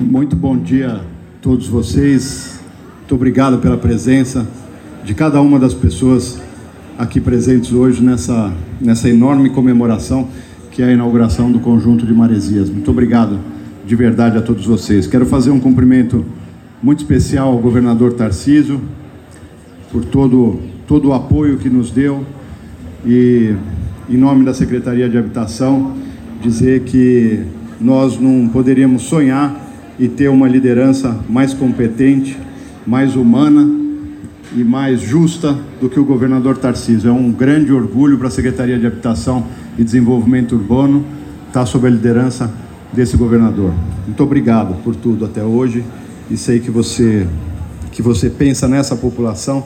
Muito bom dia a todos vocês. Muito obrigado pela presença de cada uma das pessoas aqui presentes hoje nessa, nessa enorme comemoração que é a inauguração do conjunto de Maresias. Muito obrigado de verdade a todos vocês. Quero fazer um cumprimento muito especial ao governador Tarcísio por todo, todo o apoio que nos deu e, em nome da Secretaria de Habitação, dizer que nós não poderíamos sonhar e ter uma liderança mais competente, mais humana e mais justa do que o governador Tarcísio. É um grande orgulho para a Secretaria de Habitação e Desenvolvimento Urbano estar sob a liderança desse governador. Muito obrigado por tudo até hoje e sei que você que você pensa nessa população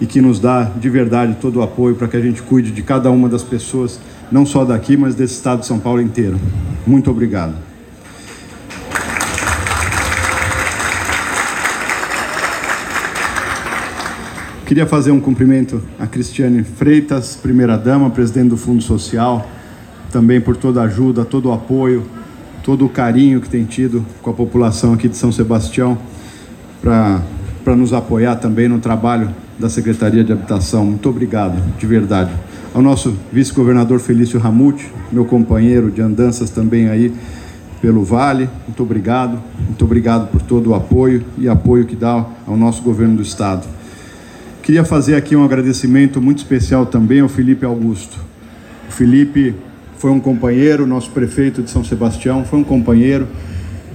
e que nos dá de verdade todo o apoio para que a gente cuide de cada uma das pessoas, não só daqui, mas desse estado de São Paulo inteiro. Muito obrigado. Queria fazer um cumprimento a Cristiane Freitas, primeira-dama, presidente do Fundo Social, também por toda a ajuda, todo o apoio, todo o carinho que tem tido com a população aqui de São Sebastião, para nos apoiar também no trabalho da Secretaria de Habitação. Muito obrigado, de verdade. Ao nosso vice-governador Felício Ramute, meu companheiro de andanças também aí pelo Vale, muito obrigado. Muito obrigado por todo o apoio e apoio que dá ao nosso governo do Estado. Queria fazer aqui um agradecimento muito especial também ao Felipe Augusto. O Felipe foi um companheiro, nosso prefeito de São Sebastião, foi um companheiro,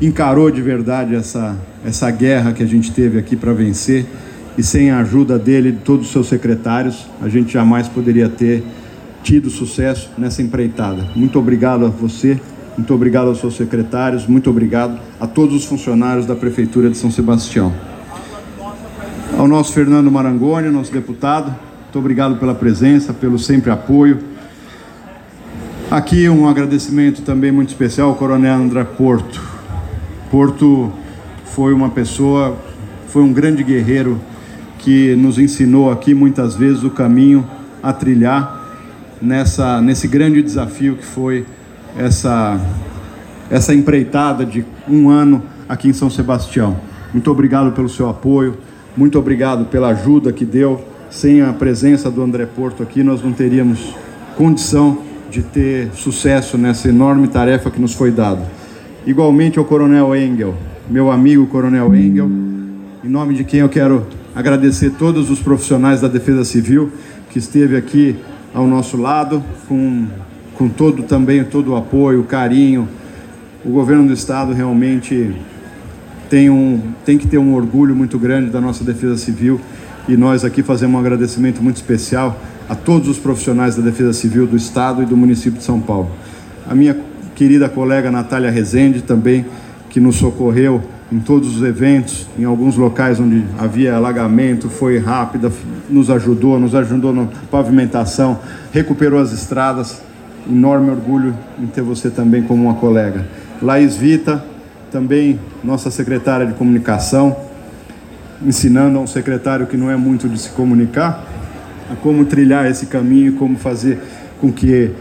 encarou de verdade essa, essa guerra que a gente teve aqui para vencer e sem a ajuda dele e de todos os seus secretários, a gente jamais poderia ter tido sucesso nessa empreitada. Muito obrigado a você, muito obrigado aos seus secretários, muito obrigado a todos os funcionários da Prefeitura de São Sebastião ao nosso Fernando Marangoni, nosso deputado. Muito obrigado pela presença, pelo sempre apoio. Aqui um agradecimento também muito especial ao Coronel André Porto. Porto foi uma pessoa, foi um grande guerreiro que nos ensinou aqui muitas vezes o caminho a trilhar nessa nesse grande desafio que foi essa essa empreitada de um ano aqui em São Sebastião. Muito obrigado pelo seu apoio. Muito obrigado pela ajuda que deu. Sem a presença do André Porto aqui, nós não teríamos condição de ter sucesso nessa enorme tarefa que nos foi dada. Igualmente ao Coronel Engel, meu amigo Coronel Engel, em nome de quem eu quero agradecer todos os profissionais da Defesa Civil que esteve aqui ao nosso lado, com, com todo também todo o apoio, carinho. O governo do estado realmente tem, um, tem que ter um orgulho muito grande da nossa Defesa Civil e nós aqui fazemos um agradecimento muito especial a todos os profissionais da Defesa Civil do Estado e do município de São Paulo. A minha querida colega Natália Rezende também, que nos socorreu em todos os eventos, em alguns locais onde havia alagamento, foi rápida, nos ajudou, nos ajudou na pavimentação, recuperou as estradas. Enorme orgulho em ter você também como uma colega. Laís Vita, também nossa secretária de comunicação, ensinando a um secretário que não é muito de se comunicar, a como trilhar esse caminho e como fazer com que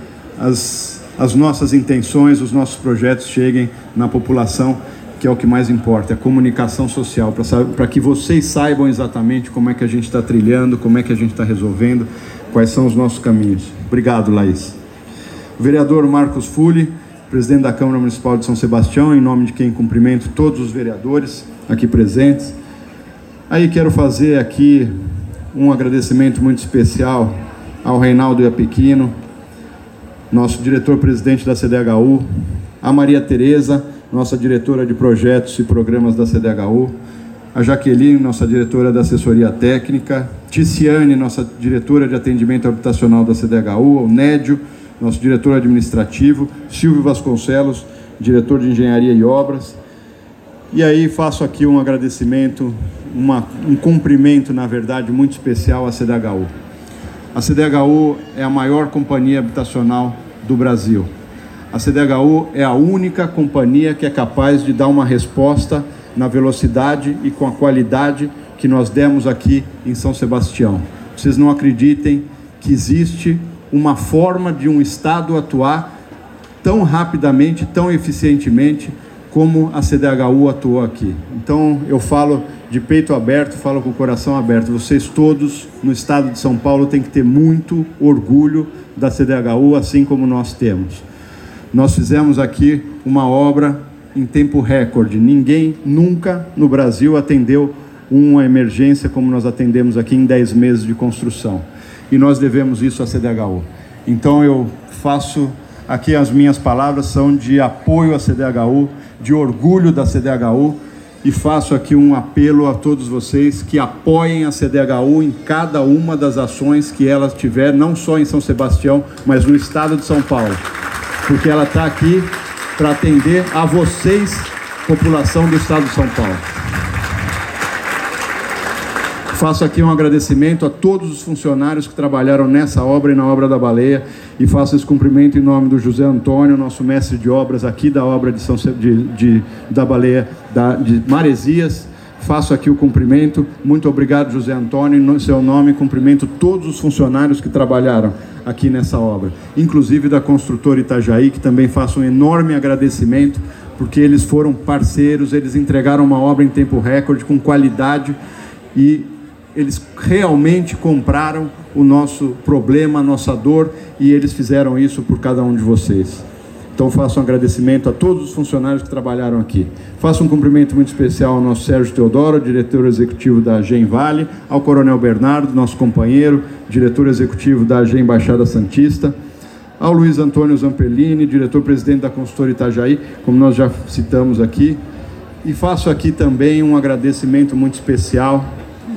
as, as nossas intenções, os nossos projetos cheguem na população, que é o que mais importa, a comunicação social, para que vocês saibam exatamente como é que a gente está trilhando, como é que a gente está resolvendo, quais são os nossos caminhos. Obrigado, Laís. Vereador Marcos Fulli, presidente da Câmara Municipal de São Sebastião, em nome de quem cumprimento todos os vereadores aqui presentes. Aí quero fazer aqui um agradecimento muito especial ao Reinaldo Iapequino, nosso diretor-presidente da CDHU, a Maria Tereza, nossa diretora de projetos e programas da CDHU, a Jaqueline, nossa diretora da assessoria técnica, Ticiane, nossa diretora de atendimento habitacional da CDHU, o Nédio, nosso diretor administrativo, Silvio Vasconcelos, diretor de engenharia e obras. E aí faço aqui um agradecimento, uma, um cumprimento, na verdade, muito especial à CDHU. A CDHU é a maior companhia habitacional do Brasil. A CDHU é a única companhia que é capaz de dar uma resposta na velocidade e com a qualidade que nós demos aqui em São Sebastião. Vocês não acreditem que existe uma forma de um Estado atuar tão rapidamente, tão eficientemente como a CDHU atuou aqui. Então eu falo de peito aberto, falo com o coração aberto. Vocês todos no estado de São Paulo têm que ter muito orgulho da CDHU, assim como nós temos. Nós fizemos aqui uma obra em tempo recorde. Ninguém nunca no Brasil atendeu uma emergência como nós atendemos aqui em 10 meses de construção. E nós devemos isso à CDHU. Então eu faço aqui as minhas palavras são de apoio à CDHU, de orgulho da CDHU e faço aqui um apelo a todos vocês que apoiem a CDHU em cada uma das ações que ela tiver, não só em São Sebastião, mas no estado de São Paulo, porque ela está aqui para atender a vocês, população do estado de São Paulo. Faço aqui um agradecimento a todos os funcionários que trabalharam nessa obra e na obra da baleia e faço esse cumprimento em nome do José Antônio, nosso mestre de obras aqui da obra de, São, de, de da baleia da, de Maresias. Faço aqui o cumprimento. Muito obrigado, José Antônio. Em seu nome, cumprimento todos os funcionários que trabalharam aqui nessa obra, inclusive da construtora Itajaí, que também faço um enorme agradecimento, porque eles foram parceiros, eles entregaram uma obra em tempo recorde, com qualidade e eles realmente compraram o nosso problema, a nossa dor, e eles fizeram isso por cada um de vocês. Então faço um agradecimento a todos os funcionários que trabalharam aqui. Faço um cumprimento muito especial ao nosso Sérgio Teodoro, diretor executivo da Gen Vale, ao Coronel Bernardo, nosso companheiro, diretor executivo da Gen Embaixada Santista, ao Luiz Antônio Zampellini, diretor-presidente da consultora Itajaí, como nós já citamos aqui. E faço aqui também um agradecimento muito especial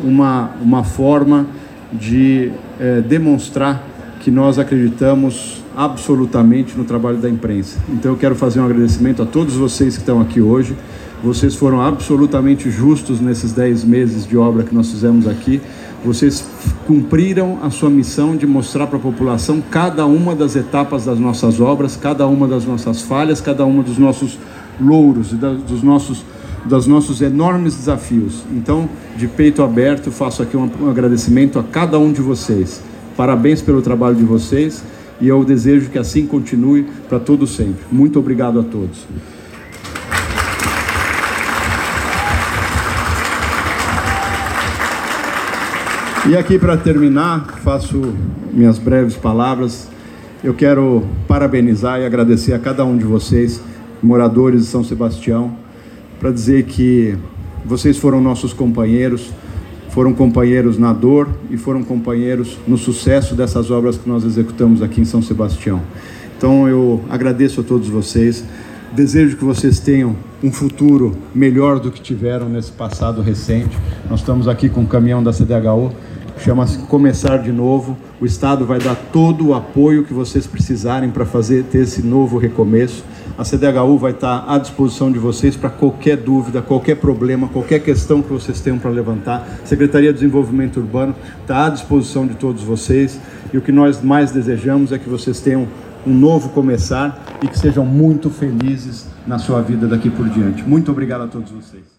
uma, uma forma de é, demonstrar que nós acreditamos absolutamente no trabalho da imprensa. Então eu quero fazer um agradecimento a todos vocês que estão aqui hoje. Vocês foram absolutamente justos nesses 10 meses de obra que nós fizemos aqui. Vocês cumpriram a sua missão de mostrar para a população cada uma das etapas das nossas obras, cada uma das nossas falhas, cada uma dos nossos louros e dos nossos dos nossos enormes desafios. Então, de peito aberto, faço aqui um, agradecimento a cada um de vocês. Parabéns pelo trabalho de vocês e eu desejo que assim continue para todo sempre. Muito obrigado a todos. E aqui para terminar, faço minhas breves palavras. Eu quero parabenizar e agradecer a cada um de vocês, moradores de São Sebastião, para dizer que vocês foram nossos companheiros, foram companheiros na dor e foram companheiros no sucesso dessas obras que nós executamos aqui em São Sebastião. Então eu agradeço a todos vocês, desejo que vocês tenham um futuro melhor do que tiveram nesse passado recente. Nós estamos aqui com o caminhão da CDHU chama-se Começar de Novo. O Estado vai dar todo o apoio que vocês precisarem para fazer ter esse novo recomeço. A CDHU vai estar à disposição de vocês para qualquer dúvida, qualquer problema, qualquer questão que vocês tenham para levantar. A Secretaria de Desenvolvimento Urbano está à disposição de todos vocês. E o que nós mais desejamos é que vocês tenham um novo começar e que sejam muito felizes na sua vida daqui por diante. Muito obrigado a todos vocês.